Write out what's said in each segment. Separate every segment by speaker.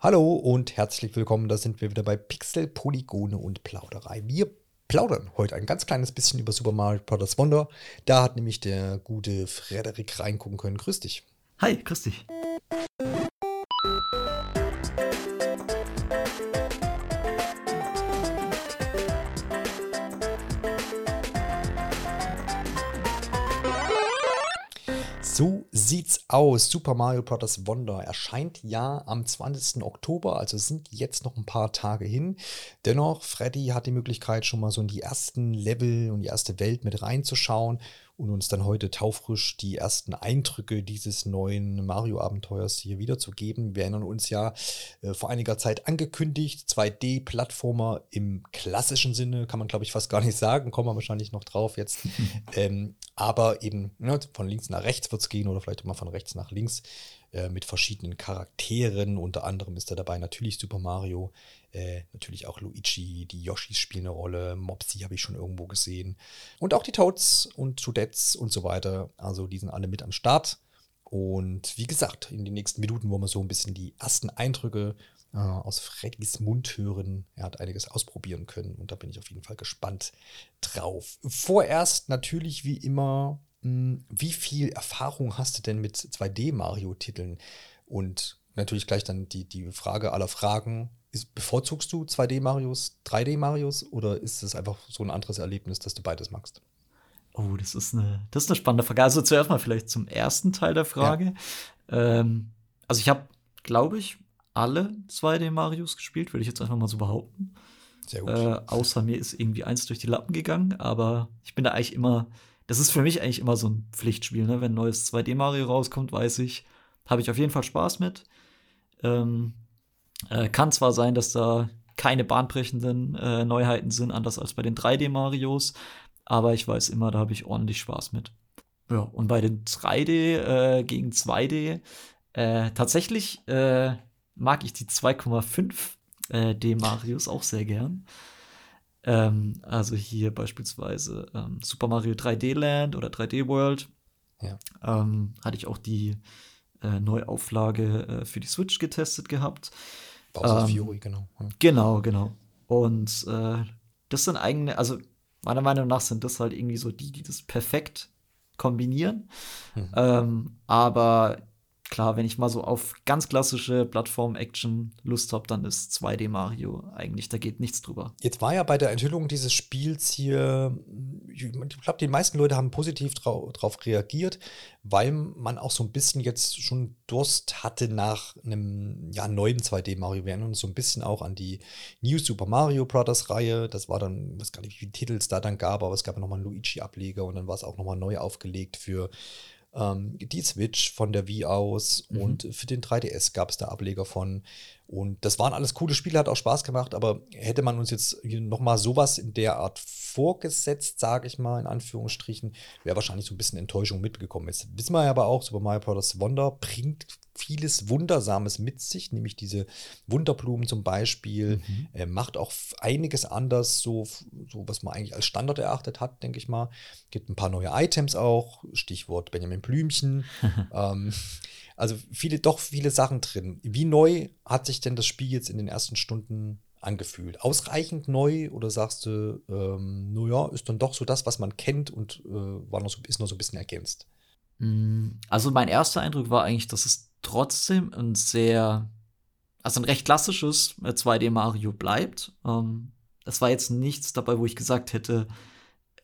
Speaker 1: Hallo und herzlich willkommen. Da sind wir wieder bei Pixel, Polygone und Plauderei. Wir plaudern heute ein ganz kleines bisschen über Super Mario Bros. Wonder. Da hat nämlich der gute Frederik reingucken können. Grüß dich.
Speaker 2: Hi, grüß dich.
Speaker 1: Aus. Super Mario Bros. Wonder erscheint ja am 20. Oktober, also sind jetzt noch ein paar Tage hin. Dennoch, Freddy hat die Möglichkeit, schon mal so in die ersten Level und die erste Welt mit reinzuschauen und uns dann heute taufrisch die ersten Eindrücke dieses neuen Mario-Abenteuers hier wiederzugeben. Wir erinnern uns ja äh, vor einiger Zeit angekündigt, 2D-Plattformer im klassischen Sinne, kann man glaube ich fast gar nicht sagen, kommen wir wahrscheinlich noch drauf jetzt. ähm, aber eben ne, von links nach rechts wird es gehen oder vielleicht mal von rechts nach links äh, mit verschiedenen Charakteren. Unter anderem ist da dabei natürlich Super Mario, äh, natürlich auch Luigi, die Yoshis spielen eine Rolle, Mopsy habe ich schon irgendwo gesehen. Und auch die Toads und Toadettes und so weiter. Also die sind alle mit am Start. Und wie gesagt, in den nächsten Minuten wollen wir so ein bisschen die ersten Eindrücke äh, aus Freddys Mund hören. Er hat einiges ausprobieren können und da bin ich auf jeden Fall gespannt drauf. Vorerst natürlich wie immer, wie viel Erfahrung hast du denn mit 2D-Mario-Titeln? Und natürlich gleich dann die, die Frage aller Fragen, ist, bevorzugst du 2D-Marios, 3D-Marios oder ist es einfach so ein anderes Erlebnis, dass du beides magst?
Speaker 2: Oh, das ist eine, das ist eine spannende Frage. Also zuerst mal vielleicht zum ersten Teil der Frage. Ja. Ähm, also ich habe, glaube ich, alle 2D-Marios gespielt, würde ich jetzt einfach mal so behaupten. Sehr gut. Äh, außer mir ist irgendwie eins durch die Lappen gegangen, aber ich bin da eigentlich immer, das ist für mich eigentlich immer so ein Pflichtspiel. Ne? Wenn ein neues 2D-Mario rauskommt, weiß ich, habe ich auf jeden Fall Spaß mit. Ähm, äh, kann zwar sein, dass da keine bahnbrechenden äh, Neuheiten sind, anders als bei den 3D-Marios, aber ich weiß immer, da habe ich ordentlich Spaß mit. Ja, und bei den 3D äh, gegen 2D, äh, tatsächlich äh, mag ich die 2,5 äh, D-Marios auch sehr gern. Ähm, also hier beispielsweise ähm, Super Mario 3D Land oder 3D World. Ja. Ähm, hatte ich auch die äh, Neuauflage äh, für die Switch getestet gehabt.
Speaker 1: Bowser's ähm, Fury, genau.
Speaker 2: Ja. Genau, genau. Und äh, das sind eigene, also meiner Meinung nach sind das halt irgendwie so die, die das perfekt kombinieren. Mhm. Ähm, aber klar, wenn ich mal so auf ganz klassische Plattform-Action Lust habe, dann ist 2D Mario eigentlich, da geht nichts drüber.
Speaker 1: Jetzt war ja bei der Enthüllung dieses Spiels hier, ich glaube, die meisten Leute haben positiv drauf reagiert, weil man auch so ein bisschen jetzt schon Durst hatte nach einem ja, neuen 2D Mario. Wir erinnern uns so ein bisschen auch an die New Super Mario Brothers Reihe. Das war dann, ich weiß gar nicht, wie viele Titel es da dann gab, aber es gab ja nochmal einen Luigi-Ableger und dann war es auch nochmal neu aufgelegt für ähm, die Switch von der Wii aus mhm. und für den 3DS gab es da Ableger von. Und das waren alles coole Spiele, hat auch Spaß gemacht, aber hätte man uns jetzt noch mal sowas in der Art vorgesetzt, sage ich mal, in Anführungsstrichen, wäre wahrscheinlich so ein bisschen Enttäuschung mitgekommen. Jetzt wissen wir aber auch, Super Mario Bros. Wonder bringt vieles Wundersames mit sich, nämlich diese Wunderblumen zum Beispiel, mhm. äh, macht auch einiges anders, so, so was man eigentlich als Standard erachtet hat, denke ich mal. Gibt ein paar neue Items auch, Stichwort Benjamin Blümchen. ähm, also viele, doch viele Sachen drin. Wie neu hat sich denn das Spiel jetzt in den ersten Stunden angefühlt? Ausreichend neu oder sagst du, ähm, naja, ist dann doch so das, was man kennt und äh, war noch so, ist noch so ein bisschen ergänzt?
Speaker 2: Mm, also mein erster Eindruck war eigentlich, dass es trotzdem ein sehr, also ein recht klassisches 2D äh, Mario bleibt. Ähm, es war jetzt nichts dabei, wo ich gesagt hätte,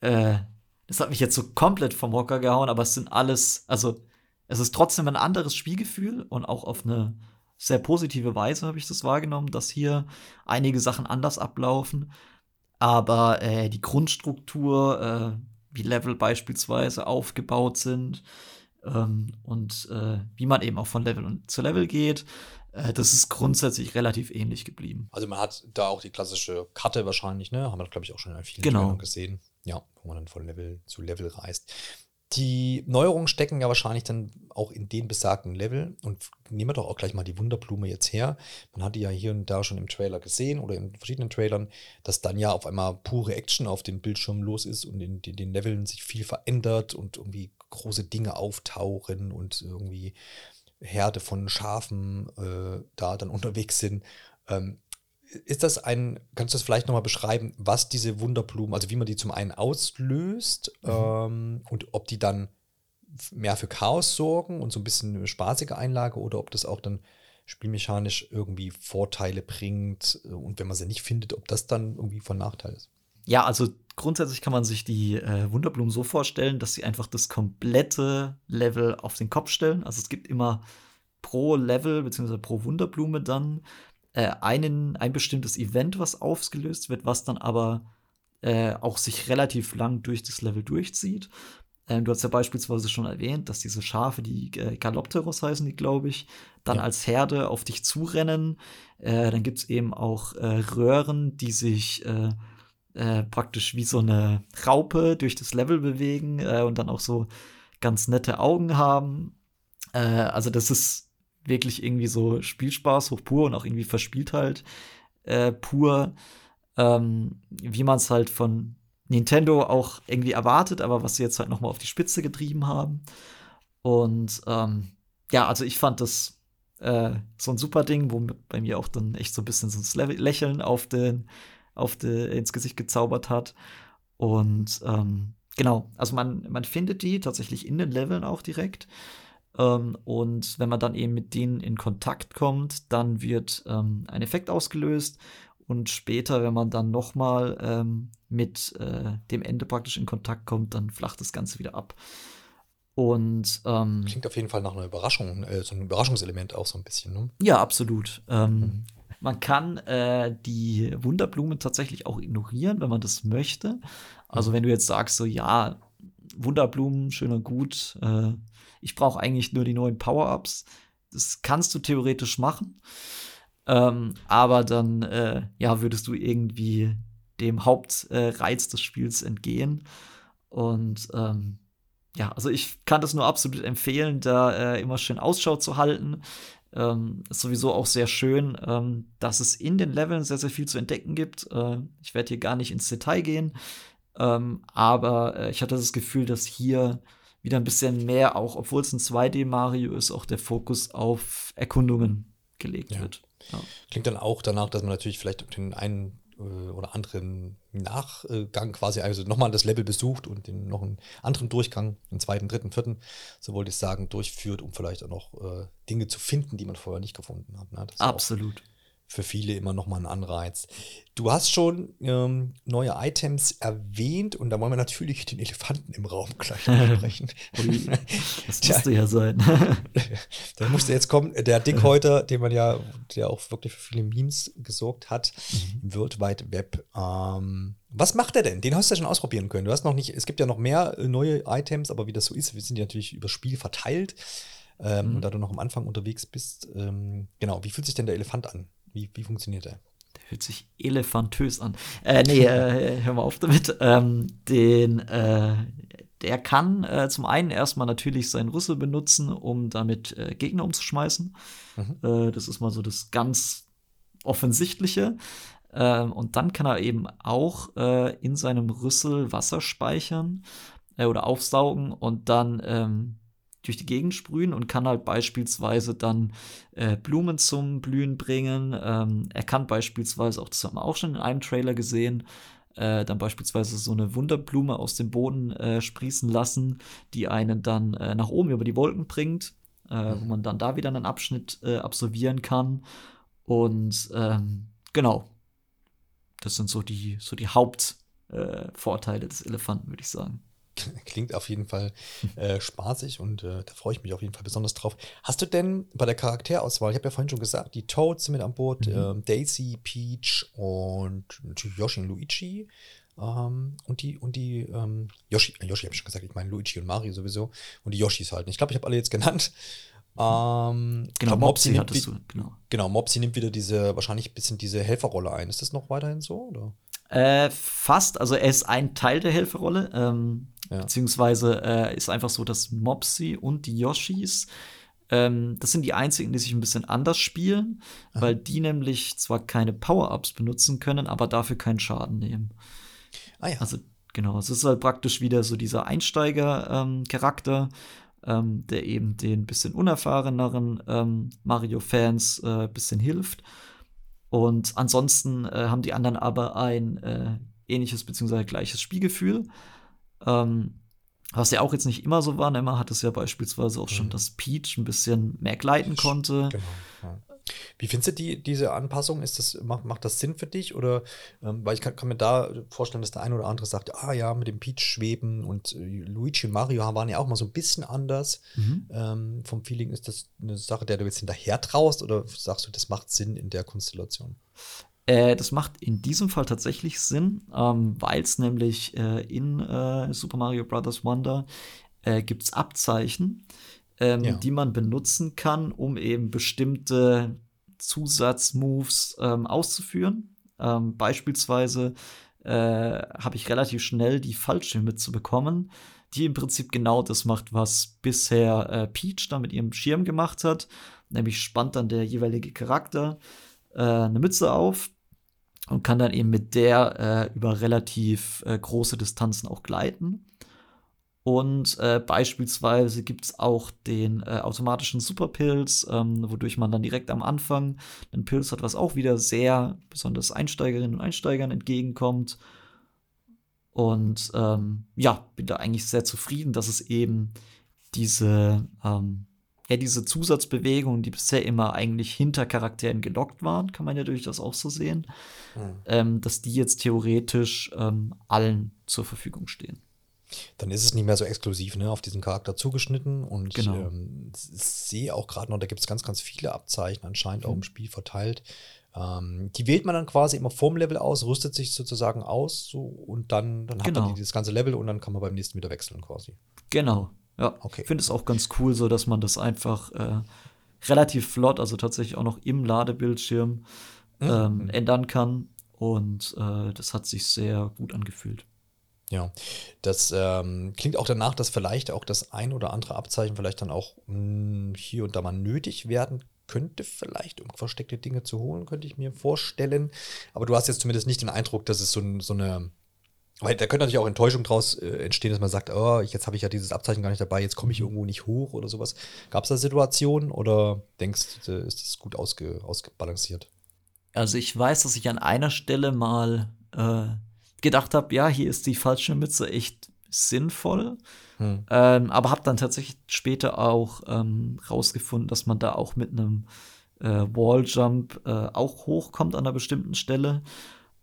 Speaker 2: äh, das hat mich jetzt so komplett vom Hocker gehauen, aber es sind alles, also es ist trotzdem ein anderes Spielgefühl und auch auf eine sehr positive Weise habe ich das wahrgenommen, dass hier einige Sachen anders ablaufen. Aber äh, die Grundstruktur, äh, wie Level beispielsweise aufgebaut sind, ähm, und äh, wie man eben auch von Level zu Level geht. Äh, das ist grundsätzlich relativ ähnlich geblieben.
Speaker 1: Also man hat da auch die klassische Karte wahrscheinlich, ne? Haben wir, glaube ich, auch schon in vielen
Speaker 2: genau.
Speaker 1: Gesehen. Ja, wo man dann von Level zu Level reist. Die Neuerungen stecken ja wahrscheinlich dann auch in den besagten Level. Und nehmen wir doch auch gleich mal die Wunderblume jetzt her. Man hat die ja hier und da schon im Trailer gesehen oder in verschiedenen Trailern, dass dann ja auf einmal pure Action auf dem Bildschirm los ist und in, in den Leveln sich viel verändert und irgendwie große Dinge auftauchen und irgendwie Herde von Schafen äh, da dann unterwegs sind. Ähm, ist das ein, kannst du das vielleicht nochmal beschreiben, was diese Wunderblumen, also wie man die zum einen auslöst mhm. ähm, und ob die dann mehr für Chaos sorgen und so ein bisschen eine spaßige Einlage oder ob das auch dann spielmechanisch irgendwie Vorteile bringt äh, und wenn man sie nicht findet, ob das dann irgendwie von Nachteil ist.
Speaker 2: Ja, also grundsätzlich kann man sich die äh, Wunderblumen so vorstellen, dass sie einfach das komplette Level auf den Kopf stellen. Also es gibt immer pro Level bzw. pro Wunderblume dann äh, einen, ein bestimmtes Event, was ausgelöst wird, was dann aber äh, auch sich relativ lang durch das Level durchzieht. Ähm, du hast ja beispielsweise schon erwähnt, dass diese Schafe, die äh, Galopteros heißen die, glaube ich, dann ja. als Herde auf dich zurennen. Äh, dann gibt es eben auch äh, Röhren, die sich äh, äh, praktisch wie so eine Raupe durch das Level bewegen äh, und dann auch so ganz nette Augen haben. Äh, also das ist wirklich irgendwie so Spielspaß hoch pur und auch irgendwie verspielt halt äh, pur, ähm, wie man es halt von Nintendo auch irgendwie erwartet, aber was sie jetzt halt noch mal auf die Spitze getrieben haben. Und ähm, ja, also ich fand das äh, so ein super Ding, wo bei mir auch dann echt so ein bisschen so ein Lächeln auf den auf de, ins Gesicht gezaubert hat. Und ähm, genau, also man, man findet die tatsächlich in den Leveln auch direkt. Ähm, und wenn man dann eben mit denen in Kontakt kommt, dann wird ähm, ein Effekt ausgelöst. Und später, wenn man dann noch mal ähm, mit äh, dem Ende praktisch in Kontakt kommt, dann flacht das Ganze wieder ab. Und ähm,
Speaker 1: klingt auf jeden Fall nach einer Überraschung, äh, so ein Überraschungselement auch so ein bisschen. Ne?
Speaker 2: Ja, absolut. Ähm, mhm. Man kann äh, die Wunderblumen tatsächlich auch ignorieren, wenn man das möchte. Also mhm. wenn du jetzt sagst, so ja, Wunderblumen, schön und gut, äh, ich brauche eigentlich nur die neuen Power-Ups. Das kannst du theoretisch machen. Ähm, aber dann, äh, ja, würdest du irgendwie dem Hauptreiz des Spiels entgehen. Und ähm, ja, also ich kann das nur absolut empfehlen, da äh, immer schön Ausschau zu halten. Ähm, ist sowieso auch sehr schön, ähm, dass es in den Leveln sehr, sehr viel zu entdecken gibt. Äh, ich werde hier gar nicht ins Detail gehen, ähm, aber äh, ich hatte das Gefühl, dass hier wieder ein bisschen mehr, auch obwohl es ein 2D-Mario ist, auch der Fokus auf Erkundungen gelegt ja. wird.
Speaker 1: Ja. Klingt dann auch danach, dass man natürlich vielleicht den einen äh, oder anderen Nachgang quasi, also nochmal das Level besucht und den, noch einen anderen Durchgang, einen zweiten, dritten, vierten, so wollte ich sagen, durchführt, um vielleicht auch noch äh, Dinge zu finden, die man vorher nicht gefunden hat. Ne?
Speaker 2: Absolut
Speaker 1: für viele immer noch mal ein Anreiz. Du hast schon ähm, neue Items erwähnt und da wollen wir natürlich den Elefanten im Raum gleich ansprechen.
Speaker 2: das musste ja sein.
Speaker 1: da musste jetzt kommen, der Dickhäuter, den man ja, der auch wirklich für viele Memes gesorgt hat, mhm. World Wide Web. Ähm, was macht er denn? Den hast du ja schon ausprobieren können. Du hast noch nicht, es gibt ja noch mehr äh, neue Items, aber wie das so ist, wir sind ja natürlich über Spiel verteilt. Ähm, mhm. Und da du noch am Anfang unterwegs bist, ähm, genau, wie fühlt sich denn der Elefant an? Wie, wie funktioniert der?
Speaker 2: Der hört sich elefantös an. Äh, nee, äh, hör mal auf damit. Ähm, den, äh, der kann äh, zum einen erstmal natürlich seinen Rüssel benutzen, um damit äh, Gegner umzuschmeißen. Mhm. Äh, das ist mal so das ganz Offensichtliche. Ähm, und dann kann er eben auch äh, in seinem Rüssel Wasser speichern äh, oder aufsaugen und dann ähm, durch die Gegend sprühen und kann halt beispielsweise dann äh, Blumen zum Blühen bringen. Ähm, er kann beispielsweise, auch das haben wir auch schon in einem Trailer gesehen, äh, dann beispielsweise so eine Wunderblume aus dem Boden äh, sprießen lassen, die einen dann äh, nach oben über die Wolken bringt, äh, wo man dann da wieder einen Abschnitt äh, absolvieren kann. Und ähm, genau, das sind so die, so die Hauptvorteile des Elefanten, würde ich sagen.
Speaker 1: Klingt auf jeden Fall äh, spaßig und äh, da freue ich mich auf jeden Fall besonders drauf. Hast du denn bei der Charakterauswahl, ich habe ja vorhin schon gesagt, die Toads sind mit an Bord, mhm. ähm, Daisy, Peach und natürlich Yoshi und Luigi. Ähm, und die, und die, ähm, Yoshi, äh, Yoshi habe ich schon gesagt, ich meine Luigi und Mario sowieso. Und die Yoshis halt. Ich glaube, ich habe alle jetzt genannt. Ähm,
Speaker 2: genau, Mopsy, Mopsy hattest du,
Speaker 1: genau. Genau, Mopsy nimmt wieder diese, wahrscheinlich ein bisschen diese Helferrolle ein. Ist das noch weiterhin so? Oder?
Speaker 2: Äh, fast, also er ist ein Teil der Helferrolle. Ähm, ja. Beziehungsweise äh, ist einfach so, dass Mopsy und die Yoshis, ähm, das sind die einzigen, die sich ein bisschen anders spielen, Aha. weil die nämlich zwar keine Power-Ups benutzen können, aber dafür keinen Schaden nehmen.
Speaker 1: Ah ja.
Speaker 2: Also genau, es ist halt praktisch wieder so dieser Einsteiger-Charakter. ähm, der eben den bisschen unerfahreneren ähm, Mario-Fans äh, bisschen hilft. Und ansonsten äh, haben die anderen aber ein äh, ähnliches bzw. gleiches Spielgefühl. Ähm, was ja auch jetzt nicht immer so war. Nemmer hat es ja beispielsweise auch schon, mhm. dass Peach ein bisschen mehr gleiten konnte. Genau.
Speaker 1: Ja. Wie findest du die, diese Anpassung? Ist das, macht, macht das Sinn für dich? Oder ähm, weil ich kann, kann, mir da vorstellen, dass der eine oder andere sagt, ah ja, mit dem Peach schweben und äh, Luigi und Mario waren ja auch mal so ein bisschen anders. Mhm. Ähm, vom Feeling ist das eine Sache, der du jetzt hinterher traust oder sagst du, das macht Sinn in der Konstellation?
Speaker 2: Äh, das macht in diesem Fall tatsächlich Sinn, ähm, weil es nämlich äh, in äh, Super Mario Bros. Wonder äh, gibt es Abzeichen, ähm, ja. die man benutzen kann, um eben bestimmte Zusatzmoves ähm, auszuführen. Ähm, beispielsweise äh, habe ich relativ schnell die Fallschirme zu bekommen, die im Prinzip genau das macht, was bisher äh, Peach da mit ihrem Schirm gemacht hat. Nämlich spannt dann der jeweilige Charakter äh, eine Mütze auf und kann dann eben mit der äh, über relativ äh, große Distanzen auch gleiten. Und äh, beispielsweise gibt es auch den äh, automatischen Superpilz, ähm, wodurch man dann direkt am Anfang einen Pilz hat, was auch wieder sehr besonders Einsteigerinnen und Einsteigern entgegenkommt. Und ähm, ja, bin da eigentlich sehr zufrieden, dass es eben diese, ähm, ja, diese Zusatzbewegungen, die bisher immer eigentlich hinter Charakteren gelockt waren, kann man ja durchaus auch so sehen, mhm. ähm, dass die jetzt theoretisch ähm, allen zur Verfügung stehen.
Speaker 1: Dann ist es nicht mehr so exklusiv ne, auf diesen Charakter zugeschnitten. Und genau. ich ähm, sehe auch gerade noch, da gibt es ganz, ganz viele Abzeichen anscheinend mhm. auch im Spiel verteilt. Ähm, die wählt man dann quasi immer vorm Level aus, rüstet sich sozusagen aus so, und dann, dann hat genau. man dieses ganze Level und dann kann man beim nächsten wieder wechseln quasi.
Speaker 2: Genau, ja. Okay. Ich finde es auch ganz cool, so dass man das einfach äh, relativ flott, also tatsächlich auch noch im Ladebildschirm mhm. ähm, ändern kann. Und äh, das hat sich sehr gut angefühlt.
Speaker 1: Ja, das ähm, klingt auch danach, dass vielleicht auch das ein oder andere Abzeichen vielleicht dann auch mh, hm, hier und da mal nötig werden könnte, vielleicht um versteckte Dinge zu holen, könnte ich mir vorstellen. Aber du hast jetzt zumindest nicht den Eindruck, dass es so, so eine weil da könnte natürlich auch Enttäuschung draus äh, entstehen, dass man sagt, oh, jetzt habe ich ja dieses Abzeichen gar nicht dabei, jetzt komme ich irgendwo nicht hoch oder sowas. Gab es da Situationen oder denkst du, ist das gut ausge, ausgebalanciert?
Speaker 2: Also ich weiß, dass ich an einer Stelle mal äh, gedacht habe, ja, hier ist die falsche Mütze echt sinnvoll. Hm. Ähm, aber habe dann tatsächlich später auch ähm, rausgefunden, dass man da auch mit einem äh, Walljump äh, auch hochkommt an einer bestimmten Stelle.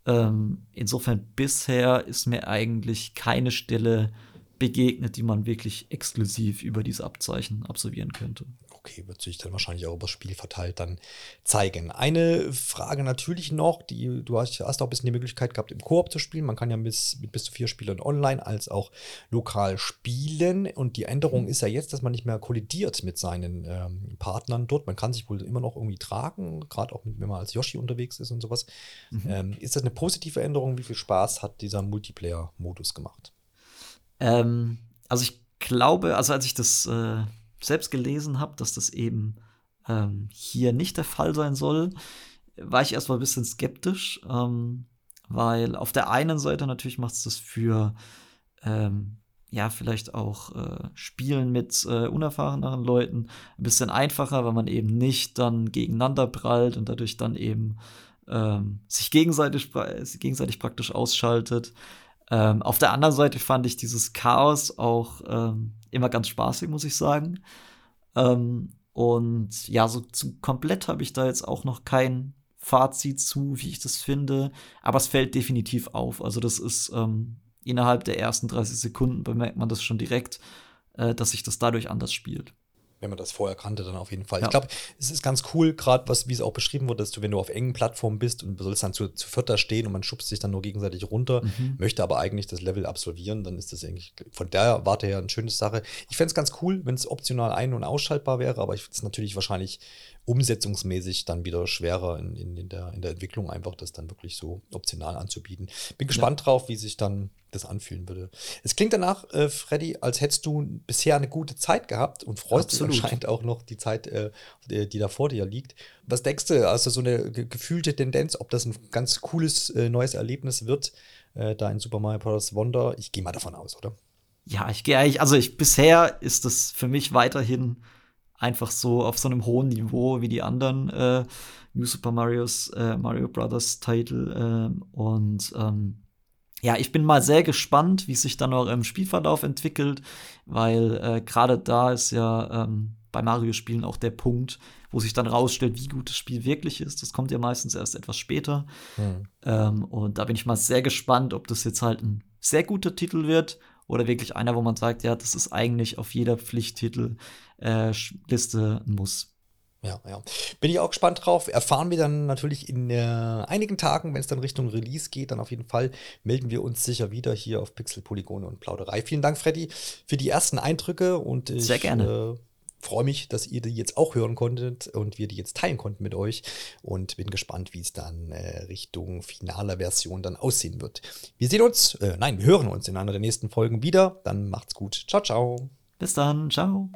Speaker 2: Ähm, insofern bisher ist mir eigentlich keine Stelle begegnet, die man wirklich exklusiv über diese Abzeichen absolvieren könnte
Speaker 1: okay, wird sich dann wahrscheinlich auch über das Spiel verteilt dann zeigen. Eine Frage natürlich noch, die du hast, hast auch ein bisschen die Möglichkeit gehabt, im Koop zu spielen. Man kann ja bis, mit bis zu vier Spielern online als auch lokal spielen. Und die Änderung ist ja jetzt, dass man nicht mehr kollidiert mit seinen ähm, Partnern dort. Man kann sich wohl immer noch irgendwie tragen, gerade auch wenn man als Yoshi unterwegs ist und sowas. Mhm. Ähm, ist das eine positive Änderung? Wie viel Spaß hat dieser Multiplayer-Modus gemacht?
Speaker 2: Ähm, also ich glaube, also als ich das äh, selbst gelesen habe, dass das eben ähm, hier nicht der Fall sein soll, war ich erstmal ein bisschen skeptisch, ähm, weil auf der einen Seite natürlich macht es das für ähm, ja, vielleicht auch äh, Spielen mit äh, unerfahreneren Leuten ein bisschen einfacher, weil man eben nicht dann gegeneinander prallt und dadurch dann eben ähm, sich gegenseitig, gegenseitig praktisch ausschaltet. Ähm, auf der anderen Seite fand ich dieses Chaos auch ähm, immer ganz spaßig, muss ich sagen. Ähm, und ja, so zu komplett habe ich da jetzt auch noch kein Fazit zu, wie ich das finde. Aber es fällt definitiv auf. Also, das ist ähm, innerhalb der ersten 30 Sekunden bemerkt man das schon direkt, äh, dass sich das dadurch anders spielt
Speaker 1: wenn man das vorher kannte, dann auf jeden Fall. Ja. Ich glaube, es ist ganz cool, gerade was, wie es auch beschrieben wurde, dass du, wenn du auf engen Plattformen bist und sollst dann zu, zu vierter stehen und man schubst sich dann nur gegenseitig runter, mhm. möchte aber eigentlich das Level absolvieren, dann ist das eigentlich von der Warte her eine schöne Sache. Ich fände es ganz cool, wenn es optional ein- und ausschaltbar wäre, aber ich finde es natürlich wahrscheinlich umsetzungsmäßig dann wieder schwerer in, in, in, der, in der Entwicklung, einfach das dann wirklich so optional anzubieten. Bin gespannt ja. drauf, wie sich dann das anfühlen würde. Es klingt danach, äh, Freddy, als hättest du bisher eine gute Zeit gehabt und freust dich anscheinend auch noch die Zeit, äh, die da vor dir liegt. Was denkst du, also so eine gefühlte Tendenz, ob das ein ganz cooles äh, neues Erlebnis wird, äh, da in Super Mario Bros. Wonder? Ich gehe mal davon aus, oder?
Speaker 2: ja, ich gehe eigentlich, also ich bisher ist das für mich weiterhin einfach so auf so einem hohen Niveau wie die anderen äh, New Super Mario's äh, Mario Brothers Titel äh, und ähm, ja, ich bin mal sehr gespannt, wie sich dann auch im Spielverlauf entwickelt, weil äh, gerade da ist ja ähm, bei Mario-Spielen auch der Punkt, wo sich dann rausstellt, wie gut das Spiel wirklich ist. Das kommt ja meistens erst etwas später. Hm. Ähm, und da bin ich mal sehr gespannt, ob das jetzt halt ein sehr guter Titel wird oder wirklich einer, wo man sagt, ja, das ist eigentlich auf jeder Pflichttitelliste äh, ein Muss.
Speaker 1: Ja, ja. Bin ich auch gespannt drauf. Erfahren wir dann natürlich in äh, einigen Tagen, wenn es dann Richtung Release geht, dann auf jeden Fall melden wir uns sicher wieder hier auf Pixel, Polygone und Plauderei. Vielen Dank, Freddy, für die ersten Eindrücke und ich,
Speaker 2: Sehr gerne.
Speaker 1: Äh, freue mich, dass ihr die jetzt auch hören konntet und wir die jetzt teilen konnten mit euch und bin gespannt, wie es dann äh, Richtung finaler Version dann aussehen wird. Wir sehen uns, äh, nein, wir hören uns in einer der nächsten Folgen wieder. Dann macht's gut. Ciao, ciao.
Speaker 2: Bis dann. Ciao.